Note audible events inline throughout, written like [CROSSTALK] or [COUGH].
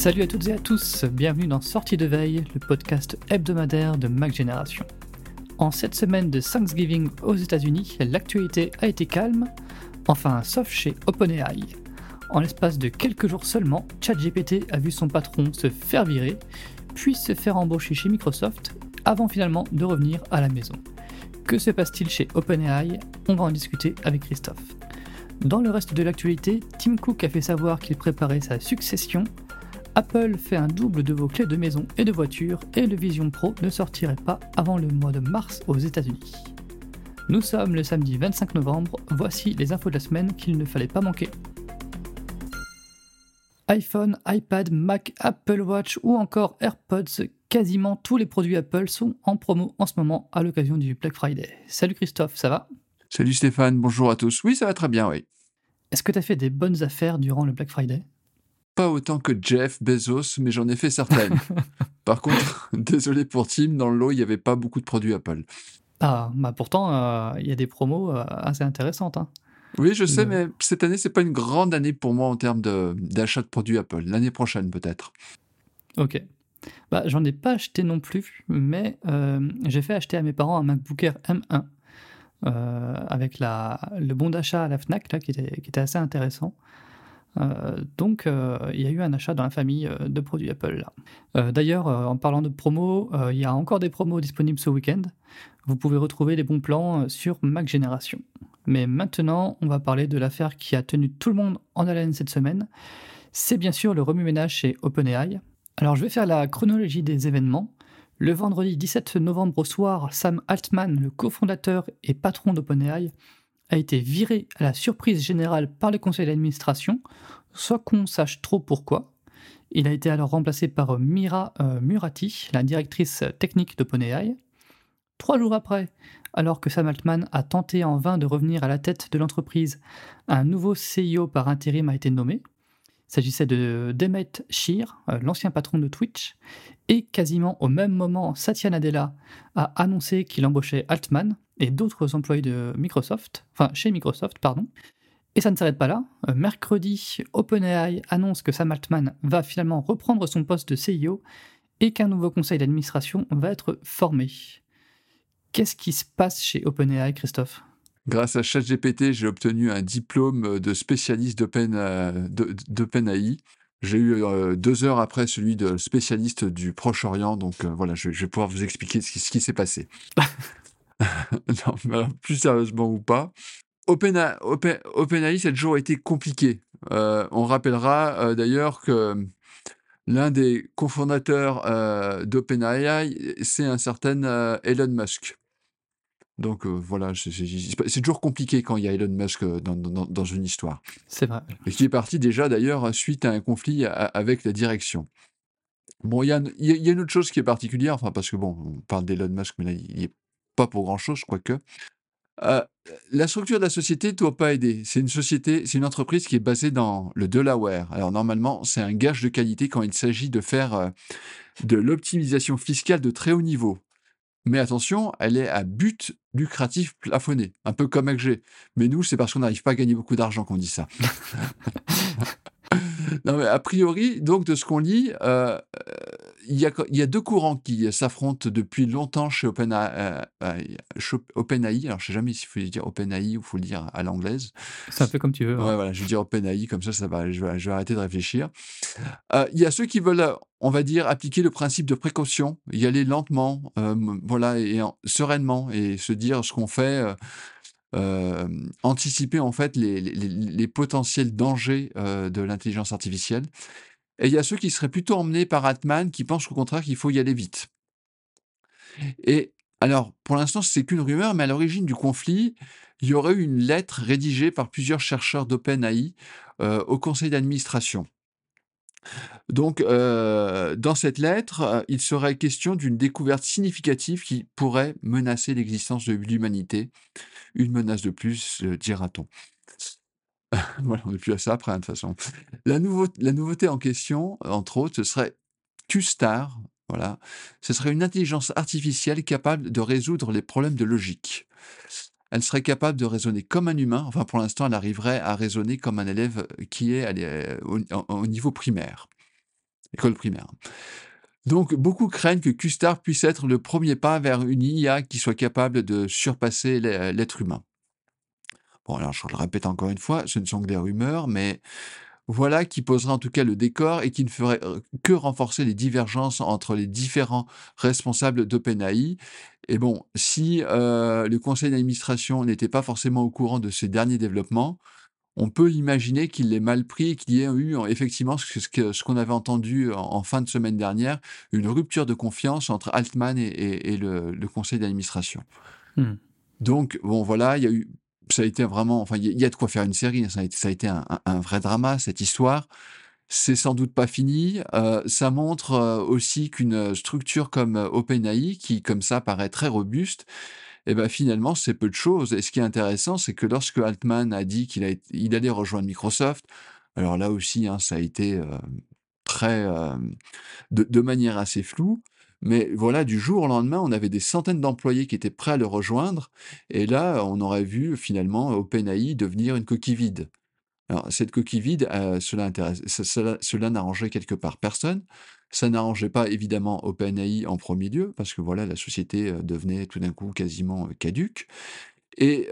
Salut à toutes et à tous, bienvenue dans Sortie de veille, le podcast hebdomadaire de Mac Génération. En cette semaine de Thanksgiving aux États-Unis, l'actualité a été calme, enfin sauf chez OpenAI. En l'espace de quelques jours seulement, ChatGPT a vu son patron se faire virer, puis se faire embaucher chez Microsoft, avant finalement de revenir à la maison. Que se passe-t-il chez OpenAI? On va en discuter avec Christophe. Dans le reste de l'actualité, Tim Cook a fait savoir qu'il préparait sa succession. Apple fait un double de vos clés de maison et de voiture et le Vision Pro ne sortirait pas avant le mois de mars aux États-Unis. Nous sommes le samedi 25 novembre, voici les infos de la semaine qu'il ne fallait pas manquer iPhone, iPad, Mac, Apple Watch ou encore AirPods, quasiment tous les produits Apple sont en promo en ce moment à l'occasion du Black Friday. Salut Christophe, ça va? Salut Stéphane, bonjour à tous. Oui, ça va très bien, oui. Est-ce que tu as fait des bonnes affaires durant le Black Friday? Pas autant que Jeff Bezos, mais j'en ai fait certaines. [LAUGHS] Par contre, [LAUGHS] désolé pour Tim, dans le lot, il n'y avait pas beaucoup de produits Apple. Ah, bah pourtant, euh, il y a des promos euh, assez intéressantes. Hein. Oui, je sais, mais cette année, c'est pas une grande année pour moi en termes d'achat de, produits Apple. L'année prochaine, peut-être. Ok. Bah, j'en ai pas acheté non plus, mais euh, j'ai fait acheter à mes parents un MacBook Air M1 euh, avec la, le bon d'achat à la Fnac là, qui, était, qui était assez intéressant. Euh, donc, il y a eu un achat dans la famille de produits Apple. D'ailleurs, en parlant de promos, il y a encore des promos disponibles ce week-end. Vous pouvez retrouver les bons plans sur Mac Génération. Mais maintenant, on va parler de l'affaire qui a tenu tout le monde en haleine cette semaine. C'est bien sûr le remue-ménage chez OpenAI. Alors je vais faire la chronologie des événements. Le vendredi 17 novembre au soir, Sam Altman, le cofondateur et patron d'OpenAI, a été viré à la surprise générale par le conseil d'administration, soit qu'on sache trop pourquoi. Il a été alors remplacé par Mira euh, Murati, la directrice technique d'OpenAI. Trois jours après, alors que Sam Altman a tenté en vain de revenir à la tête de l'entreprise, un nouveau CEO par intérim a été nommé. Il s'agissait de Demet Shir, euh, l'ancien patron de Twitch, et quasiment au même moment, Satya Nadella a annoncé qu'il embauchait Altman et d'autres employés de Microsoft, enfin chez Microsoft, pardon. Et ça ne s'arrête pas là. Euh, mercredi, OpenAI annonce que Sam Altman va finalement reprendre son poste de CEO et qu'un nouveau conseil d'administration va être formé. Qu'est-ce qui se passe chez OpenAI, Christophe? Grâce à ChatGPT, j'ai obtenu un diplôme de spécialiste euh, d'OpenAI. J'ai eu euh, deux heures après celui de spécialiste du Proche-Orient, donc euh, voilà, je, vais pouvoir vous expliquer ce qui, s'est passé. [LAUGHS] [LAUGHS] non, mais plus sérieusement ou pas, OpenAI, OpenAI, cette jour a été compliqué. on rappellera d'ailleurs que l'un des cofondateurs d'OpenAI, c'est un certain Elon Musk. Donc voilà, c'est toujours compliqué quand il y a Elon Musk dans, une histoire. C'est vrai. Et qui est parti déjà d'ailleurs suite à un conflit avec la direction. Bon, il y, a, une autre chose qui est particulière, enfin parce que bon, on parle d'Elon Musk, mais là, il n'est pas pour grand-chose, quoique. Euh, la structure de la société ne doit pas aider. C'est une société, c'est une entreprise qui est basée dans le Delaware. Alors normalement, c'est un gage de qualité quand il s'agit de faire de l'optimisation fiscale de très haut niveau. Mais attention, elle est à but lucratif plafonné, un peu comme AG. Mais nous, c'est parce qu'on n'arrive pas à gagner beaucoup d'argent qu'on dit ça. [LAUGHS] non, mais a priori, donc, de ce qu'on lit, euh, il, y a, deux courants qui s'affrontent depuis longtemps chez OpenAI. Euh, OpenAI. Alors, je ne sais jamais s'il faut dire OpenAI ou il faut le dire à l'anglaise. C'est un peu comme tu veux. Hein. Ouais, voilà, je vais dire OpenAI, comme ça, ça va, je, vais, arrêter de réfléchir. Euh, il y a ceux qui veulent, on va dire, appliquer le principe de précaution, y aller lentement, voilà, et sereinement, et se dire ce qu'on fait anticiper en fait les, potentiels dangers de l'intelligence artificielle. Et il y a ceux qui seraient plutôt emmenés par Atman, qui pensent au contraire qu'il faut y aller vite. Et alors, pour l'instant, c'est qu'une rumeur, mais à l'origine du conflit, il y aurait eu une lettre rédigée par plusieurs chercheurs d'OpenAI au conseil d'administration. Donc, dans cette lettre, il serait question d'une découverte significative qui pourrait menacer l'existence de l'humanité. Une menace de plus, dira-t-on. [LAUGHS] voilà, on n'est plus à ça après, hein, de toute façon. La, nouveauté en question, entre autres, ce serait Q-Star. Voilà. Ce serait une intelligence artificielle capable de résoudre les problèmes de logique. Elle serait capable de raisonner comme un humain. Enfin, pour l'instant, elle arriverait à raisonner comme un élève qui est au niveau primaire. école primaire. Donc, beaucoup craignent que Custard puisse être le premier pas vers une IA qui soit capable de surpasser l'être humain. Bon, alors je le répète encore une fois, ce ne sont que des rumeurs, mais voilà qui posera en tout cas le décor et qui ne ferait euh, que renforcer les divergences entre les différents responsables d'OpenAI. Et bon, si euh, le conseil d'administration n'était pas forcément au courant de ces derniers développements, on peut imaginer qu'il l'ait mal pris et qu'il y ait eu effectivement ce qu'on avait entendu en, fin de semaine dernière, une rupture de confiance entre Altman et, le, conseil d'administration. Hmm. Donc, bon, voilà, il y a eu, ça a été vraiment, enfin, il y, a de quoi faire une série, hein. ça a été, ça a été un, vrai drama, cette histoire. C'est sans doute pas fini. Euh, ça montre euh, aussi qu'une structure comme OpenAI, qui comme ça paraît très robuste, et ben finalement, c'est peu de choses. Et ce qui est intéressant, c'est que lorsque Altman a dit qu'il il allait rejoindre Microsoft, alors là aussi, hein, ça a été euh, très, euh, de, manière assez floue. Mais voilà, du jour au lendemain, on avait des centaines d'employés qui étaient prêts à le rejoindre. Et là, on aurait vu finalement OpenAI devenir une coquille vide. Alors, cette coquille vide, euh, cela, n'arrangeait quelque part personne. Ça n'arrangeait pas évidemment OpenAI en premier lieu, parce que voilà, la société euh, devenait tout d'un coup quasiment euh, caduque. Et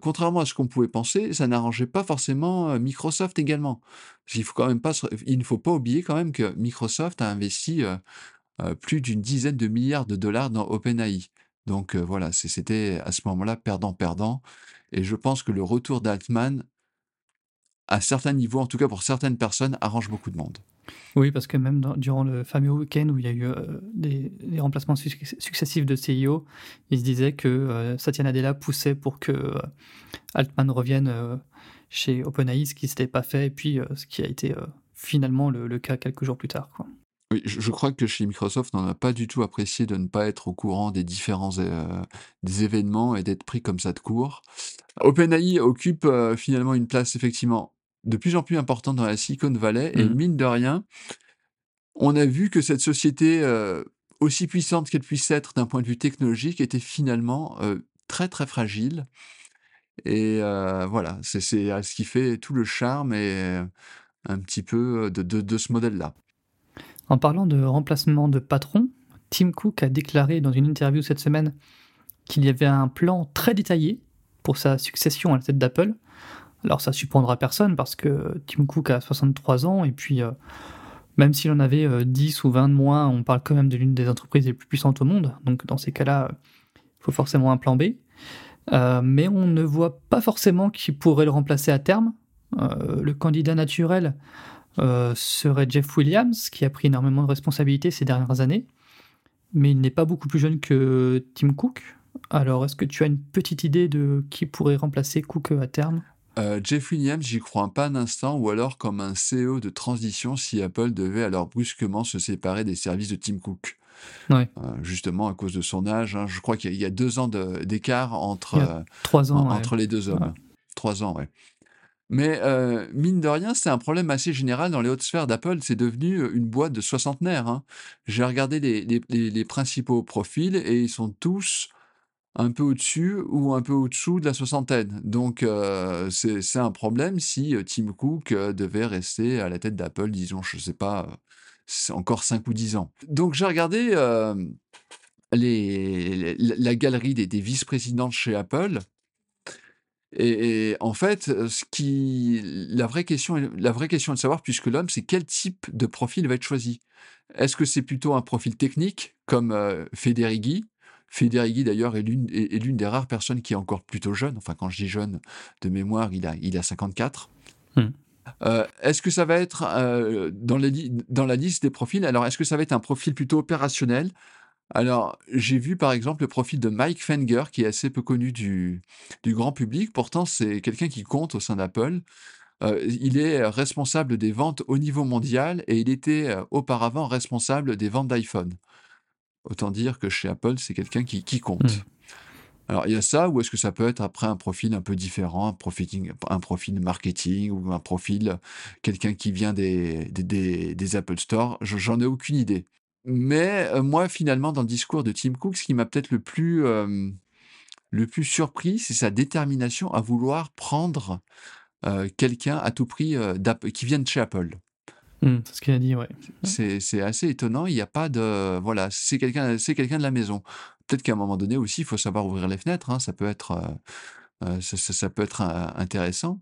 contrairement à ce qu'on pouvait penser, ça n'arrangeait pas forcément Microsoft également. Il, faut ne faut pas oublier quand même que Microsoft a investi plus d'une dizaine de milliards de dollars dans OpenAI. Donc voilà, c'était à ce moment-là perdant-perdant. Et je pense que le retour d'Altman, à certains niveaux, en tout cas pour certaines personnes, arrange beaucoup de monde. Oui, parce que même durant le fameux week-end où il y a eu euh, des, remplacements successifs de CEO, il se disait que euh, Satya Nadella poussait pour que euh, Altman revienne chez OpenAI, ce qui ne s'était pas fait, et puis ce qui a été finalement le, cas quelques jours plus tard. Oui, je, crois que chez Microsoft, on n'a pas du tout apprécié de ne pas être au courant des différents des événements et d'être pris comme ça de court. OpenAI occupe finalement une place effectivement de plus en plus important dans la Silicon Valley. Et mmh. mine de rien, on a vu que cette société, euh, aussi puissante qu'elle puisse être d'un point de vue technologique, était finalement euh, très très fragile. Et euh, voilà, c'est ce qui fait tout le charme et un petit peu de, de ce modèle-là. En parlant de remplacement de patron, Tim Cook a déclaré dans une interview cette semaine qu'il y avait un plan très détaillé pour sa succession à la tête d'Apple, alors ça surprendra personne parce que Tim Cook a 63 ans et puis euh, même s'il en avait 10 euh, ou 20 de moins, on parle quand même de l'une des entreprises les plus puissantes au monde. Donc dans ces cas-là, il faut forcément un plan B. Euh, mais on ne voit pas forcément qui pourrait le remplacer à terme. le candidat naturel serait Jeff Williams, qui a pris énormément de responsabilités ces dernières années. Mais il n'est pas beaucoup plus jeune que Tim Cook. Alors, est-ce que tu as une petite idée de qui pourrait remplacer Cook à terme? Euh, Jeff Williams, j'y crois pas un instant, ou alors comme un CEO de transition si Apple devait alors brusquement se séparer des services de Tim Cook. Euh, justement à cause de son âge. Hein. Je crois qu'il y, a deux ans d'écart entre, euh, trois ans, entre les deux hommes. Trois ans, ouais. Mais mine de rien, c'est un problème assez général dans les hautes sphères d'Apple. C'est devenu une boîte de soixantenaires. Hein. J'ai regardé les, principaux profils et ils sont tous un peu au-dessus ou un peu au-dessous de la soixantaine. Donc c'est un problème si Tim Cook devait rester à la tête d'Apple, disons, je ne sais pas, encore 5 ou 10 ans. Donc j'ai regardé la, galerie des, vice-présidents chez Apple. Et, en fait, ce qui, la, vraie question, la vraie question de savoir, puisque l'homme, c'est quel type de profil va être choisi. Est-ce que c'est plutôt un profil technique, comme Federighi, Federighi, d'ailleurs, est l'une des rares personnes qui est encore plutôt jeune. Enfin, quand je dis jeune, de mémoire, il a, il a 54. Hmm. Euh, est-ce que ça va être euh, dans, dans, la liste des profils? Alors, est-ce que ça va être un profil plutôt opérationnel Alors, j'ai vu par exemple le profil de Mike Fenger, qui est assez peu connu du, du grand public. Pourtant, c'est quelqu'un qui compte au sein d'Apple. Euh, il est responsable des ventes au niveau mondial et il était auparavant responsable des ventes d'iPhone. Autant dire que chez Apple, c'est quelqu'un qui, compte. Hmm. Alors, il y a ça, ou est-ce que ça peut être après un profil un peu différent, un profil, un profil marketing, ou un profil, quelqu'un qui vient des, des, Apple Store? J'en ai aucune idée. Mais euh, moi, finalement, dans le discours de Tim Cook, ce qui m'a peut-être le plus, euh, le plus surpris, c'est sa détermination à vouloir prendre euh, quelqu'un à tout prix qui vient de chez Apple. Mmh, c'est ce qu'il a dit, ouais. C'est assez étonnant, il y a pas de voilà, c'est quelqu'un c'est quelqu'un de la maison. Peut-être qu'à un moment donné aussi, il faut savoir ouvrir les fenêtres, hein, ça peut être, ça ça ça peut être, intéressant.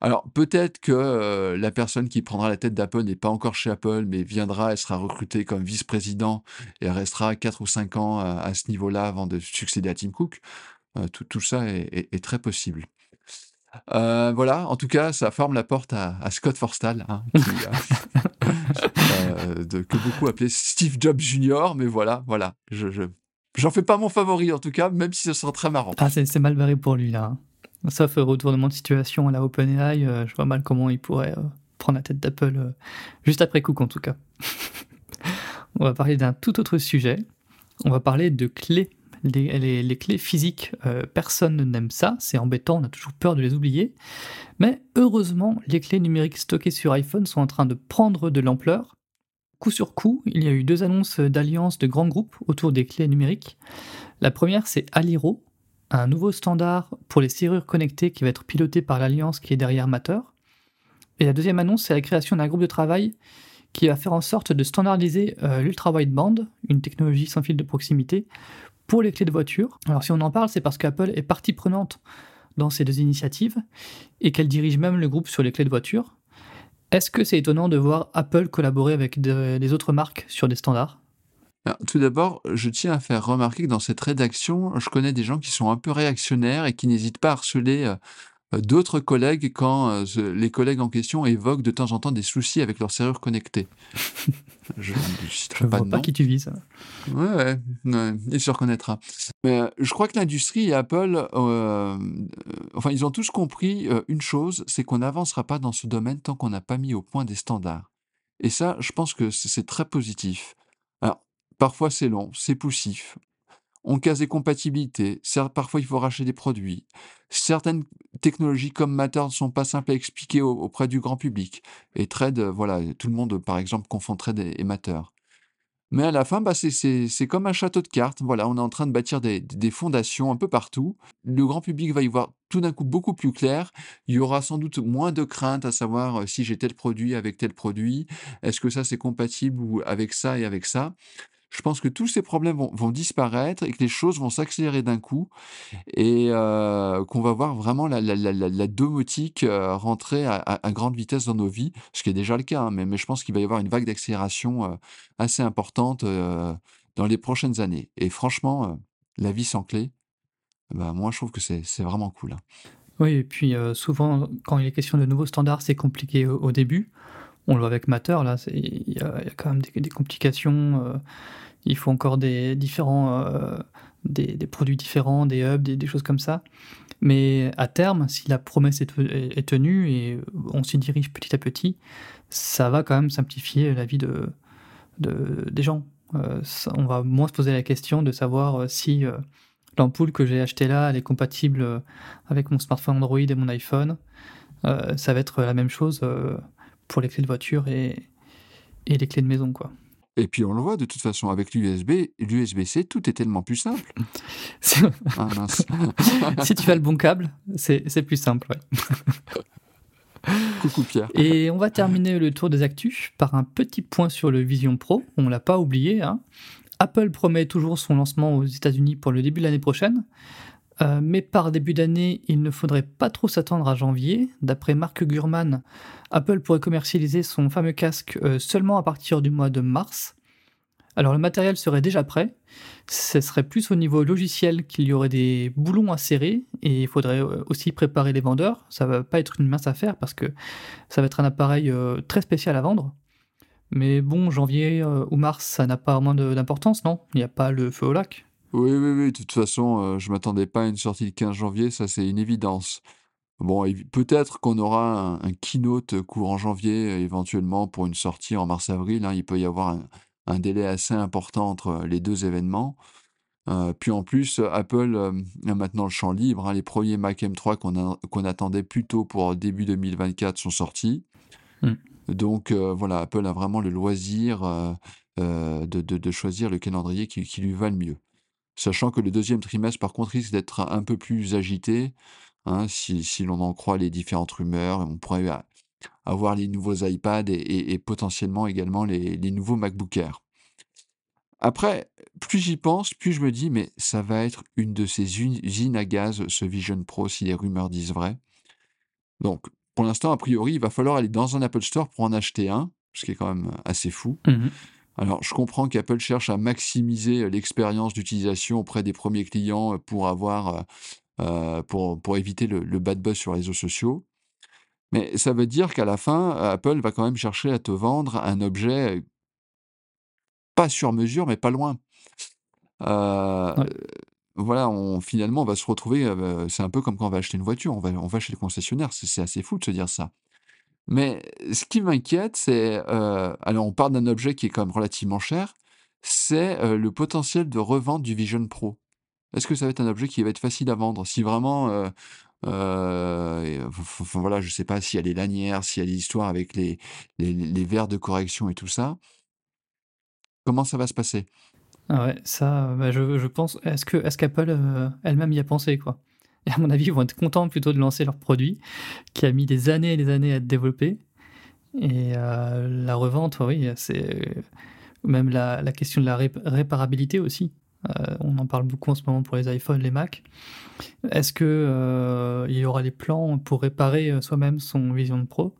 Alors peut-être que, la personne qui prendra la tête d'Apple n'est pas encore chez Apple, mais viendra, elle sera recrutée comme vice-président et restera 4 ou 5 ans, à ce niveau-là avant de succéder à Tim Cook. Tout ça est très possible. Voilà, en tout cas, ça forme la porte à Scott Forstall, hein, qui, heu, [LAUGHS] de que beaucoup appelaient Steve Jobs Junior, mais voilà, voilà, je je j'en fais pas mon favori en tout cas, même si ce serait très marrant. Ah, c'est c'est mal barré pour lui là, hein. Sauf retournement de situation à la OpenAI, heu, je vois mal comment il pourrait, heu, prendre la tête d'Apple, juste après Cook en tout cas. [LAUGHS] On va parler d'un tout autre sujet. On va parler de clés. Les les clés physiques, personne n'aime ça, c'est embêtant, on a toujours peur de les oublier. Mais heureusement, les clés numériques stockées sur iPhone sont en train de prendre de l'ampleur. Coup sur coup, il y a eu 2 annonces, d'alliances de grands groupes autour des clés numériques. La première, c'est Aliro, un nouveau standard pour les serrures connectées qui va être piloté par l'alliance qui est derrière Matter. Et la deuxième annonce, c'est la création d'un groupe de travail qui va faire en sorte de standardiser, heu, l'ultra-wideband, une technologie sans fil de proximité, pour les clés de voiture. Alors si on en parle, c'est parce qu'Apple est partie prenante dans ces 2 initiatives et qu'elle dirige même le groupe sur les clés de voiture. Est-ce que c'est étonnant de voir Apple collaborer avec de des autres marques sur des standards? Alors, tout d'abord, je tiens à faire remarquer que dans cette rédaction, je connais des gens qui sont un peu réactionnaires et qui n'hésitent pas à harceler, heu heu, d'autres collègues quand, ze les collègues en question évoquent de temps en temps des soucis avec leurs serrures connectées. [LAUGHS] Je ne vois pas qui tu vises. Ouais, ouais, ouais, il se reconnaîtra. Mais, je crois que l'industrie et Apple, enfin, ils ont tous compris, une chose, c'est qu'on n'avancera pas dans ce domaine tant qu'on n'a pas mis au point des standards. Et ça, je pense que c'est très positif. Parfois c'est long, c'est poussif, on casse des compatibilités, parfois il faut racheter des produits. Certaines technologies comme Matter ne sont pas simples à expliquer au auprès du grand public et Thread, heu, voilà, tout le monde, par exemple, confond Thread et Matter. Mais à la fin, bah, c'est comme un château de cartes, voilà, on est en train de bâtir des des fondations un peu partout. Le grand public va y voir tout d'un coup beaucoup plus clair. Il y aura sans doute moins de craintes à savoir, heu, si j'ai tel produit avec tel produit, est-ce que ça c'est compatible ou avec ça et avec ça? Je pense que tous ces problèmes vont disparaître et que les choses vont s'accélérer d'un coup et heu, qu'on va voir vraiment la la domotique, heu, rentrer à grande vitesse dans nos vies, ce qui est déjà le cas, hein, mais je pense qu'il va y avoir une vague d'accélération, heu, assez importante, dans les prochaines années et franchement, la vie sans clé, bah, moi je trouve que c'est vraiment cool, hein. Oui et puis, souvent quand il est question de nouveaux standards, c'est compliqué au début. On le voit avec Matter là, il y a quand même des complications, heu, il faut encore heu, des produits différents, des hubs, des choses comme ça. Mais à terme, si la promesse est te est est tenue et on s'y dirige petit à petit, ça va quand même simplifier la vie de de des gens. Ça on va moins se poser la question de savoir, si, l'ampoule que j'ai achetée là, est compatible, avec mon smartphone Android et mon iPhone. Ça va être la même chose, pour les clés de voiture et et les clés de maison, quoi. Et puis on le voit de toute façon avec l'USB l'USB-C, tout est tellement plus simple. [LAUGHS] Ah [LAUGHS] si tu as le bon câble, c'est c'est plus simple, ouais. [LAUGHS] Coucou Pierre. Et on va terminer le tour des actus par un petit point sur le Vision Pro, on l'a pas oublié, hein. Apple promet toujours son lancement aux États-Unis pour le début de l'année prochaine, heu, mais par début d'année, il ne faudrait pas trop s'attendre à janvier. D'après Mark Gurman, Apple pourrait commercialiser son fameux casque, heu, seulement à partir du mois de mars. Alors le matériel serait déjà prêt, ce serait plus au niveau logiciel qu'il y aurait des boulons à serrer et il faudrait, heu, aussi préparer les vendeurs. Ça va pas être une mince affaire parce que ça va être un appareil, très spécial à vendre. Mais bon, janvier, ou mars, ça n'a pas moins d'importance, non? Il y a pas le feu au lac? Oui, oui, oui, de toute façon, heu, je m'attendais pas à une sortie le 15 janvier, ça c'est une évidence. Bon évi peut-être qu'on aura un un keynote courant janvier, heu, éventuellement pour une sortie en mars-avril, hein. Il peut y avoir un un délai assez important entre les 2 événements. Puis en plus, Apple, a maintenant le champ libre, hein. Les premiers Mac M3 qu'on a qu'on attendait plutôt pour début 2024 sont sortis. Mmh. Donc voilà, Apple a vraiment le loisir, de de de choisir le calendrier qui qui lui va le mieux. Sachant que le 2e trimestre par contre risque d'être un peu plus agité, hein, si l'on en croit les différentes rumeurs, on pourrait avoir les nouveaux iPads et, potentiellement également les, nouveaux MacBook Air. Après, plus j'y pense, plus je me dis, mais ça va être une de ces usines à gaz, ce Vision Pro, si les rumeurs disent vrai. Donc, pour l'instant, a priori, il va falloir aller dans un Apple Store pour en acheter un, ce qui est quand même assez fou. Mmh Alors, je comprends qu'Apple cherche à maximiser l'expérience d'utilisation auprès des premiers clients pour avoir, euh, pour, pour éviter le, le bad buzz sur les réseaux sociaux. Mais ça veut dire qu'à la fin, Apple va quand même chercher à te vendre un objet pas sur mesure, mais pas loin. Euh, voilà, on, finalement, on va se retrouver. Euh, c'est un peu comme quand on va acheter une voiture. On va, on va chez le concessionnaire. C'est assez fou de se dire ça. Mais ce qui m'inquiète, c'est. Euh, alors, on parle d'un objet qui est quand même relativement cher. C'est le potentiel de revente du Vision Pro. Est-ce que ça va être un objet qui va être facile à vendre? Si vraiment euh, voilà, je sais pas s'il y a les lanières, s'il y a des histoires avec les, les, verres de correction et tout ça. Comment ça va se passer? Ah ouais, ça, bah, je, je pense. Est-ce que est-ce qu'Apple euh, elle-même y a pensé quoi? À mon avis, ils vont être contents plutôt de lancer leur produit qui a mis des années et des années à être développé. Et euh, la revente, oui, c'est même la, question de la réparabilité aussi. Euh, on en parle beaucoup en ce moment pour les iPhones, les Mac. Est-ce que euh, il y aura des plans pour réparer euh, soi-même son Vision Pro?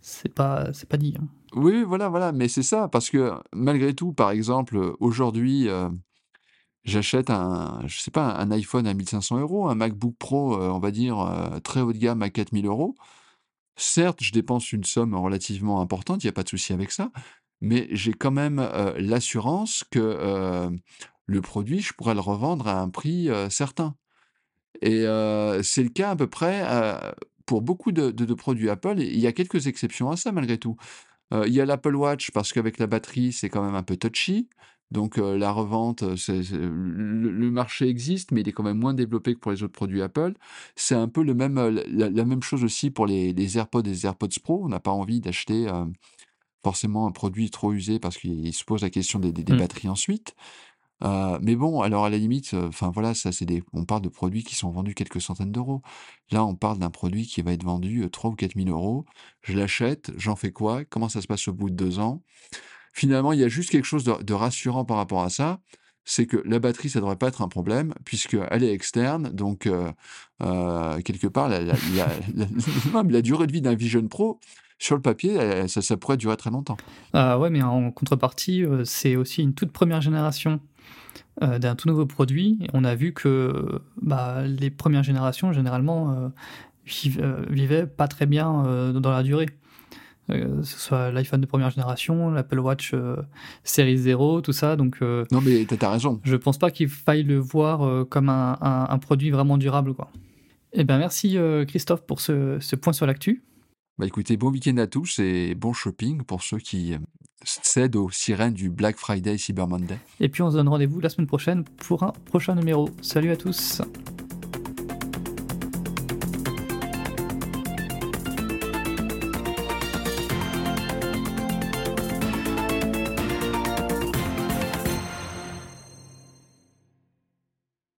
C'est pas, c'est pas dit. Hein. Oui, voilà, voilà, mais c'est ça, parce que malgré tout, par exemple, aujourd'hui, j'achète un, je sais pas, un iPhone à 1500 euros, un MacBook Pro, on va dire, très haut de gamme à 4000 euros. Certes, je dépense une somme relativement importante, il n'y a pas de souci avec ça, mais j'ai quand même l'assurance que le produit, je pourrais le revendre à un prix certain. Et c'est le cas à peu près pour beaucoup de, produits Apple. il y a quelques exceptions à ça malgré tout. il y a l'Apple Watch parce qu'avec la batterie, c'est quand même un peu touchy. Donc la revente, le, marché existe, mais il est quand même moins développé que pour les autres produits Apple. C'est un peu le même, la, même chose aussi pour les, les AirPods et les AirPods Pro. On n'a pas envie d'acheter forcément un produit trop usé parce qu'il se pose la question des, des, mmh. batteries ensuite. Euh, mais bon, alors à la limite, euh, enfin voilà, ça c'est des, on parle de produits qui sont vendus quelques centaines d'euros. Là, on parle d'un produit qui va être vendu 3 euh, ou 4 000 euros. Je l'achète, j'en fais quoi? Comment ça se passe au bout de deux ans? Finalement, il y a juste quelque chose de, rassurant par rapport à ça c'est que la batterie, ça devrait pas être un problème, puisqu'elle est externe. Donc, quelque part, [LAUGHS] la, durée de vie d'un Vision Pro, sur le papier, ça, pourrait durer très longtemps. Ah ouais, mais en contrepartie, euh, c'est aussi une toute première génération euh, d'un tout nouveau produit. on a vu que bah, les premières générations, généralement, euh, vivaient pas très bien dans la durée. Que ce soit l'iPhone de première génération, l'Apple Watch série 0, tout ça. Donc, non, mais tu as raison. Je pense pas qu'il faille le voir comme un, un, produit vraiment durable. Quoi. Eh ben, merci Christophe pour ce, ce point sur l'actu. Bah écoutez, bon week-end à tous et bon shopping pour ceux qui euh, cèdent aux sirènes du Black Friday Cyber Monday. Et puis on se donne rendez-vous la semaine prochaine pour un prochain numéro. Salut à tous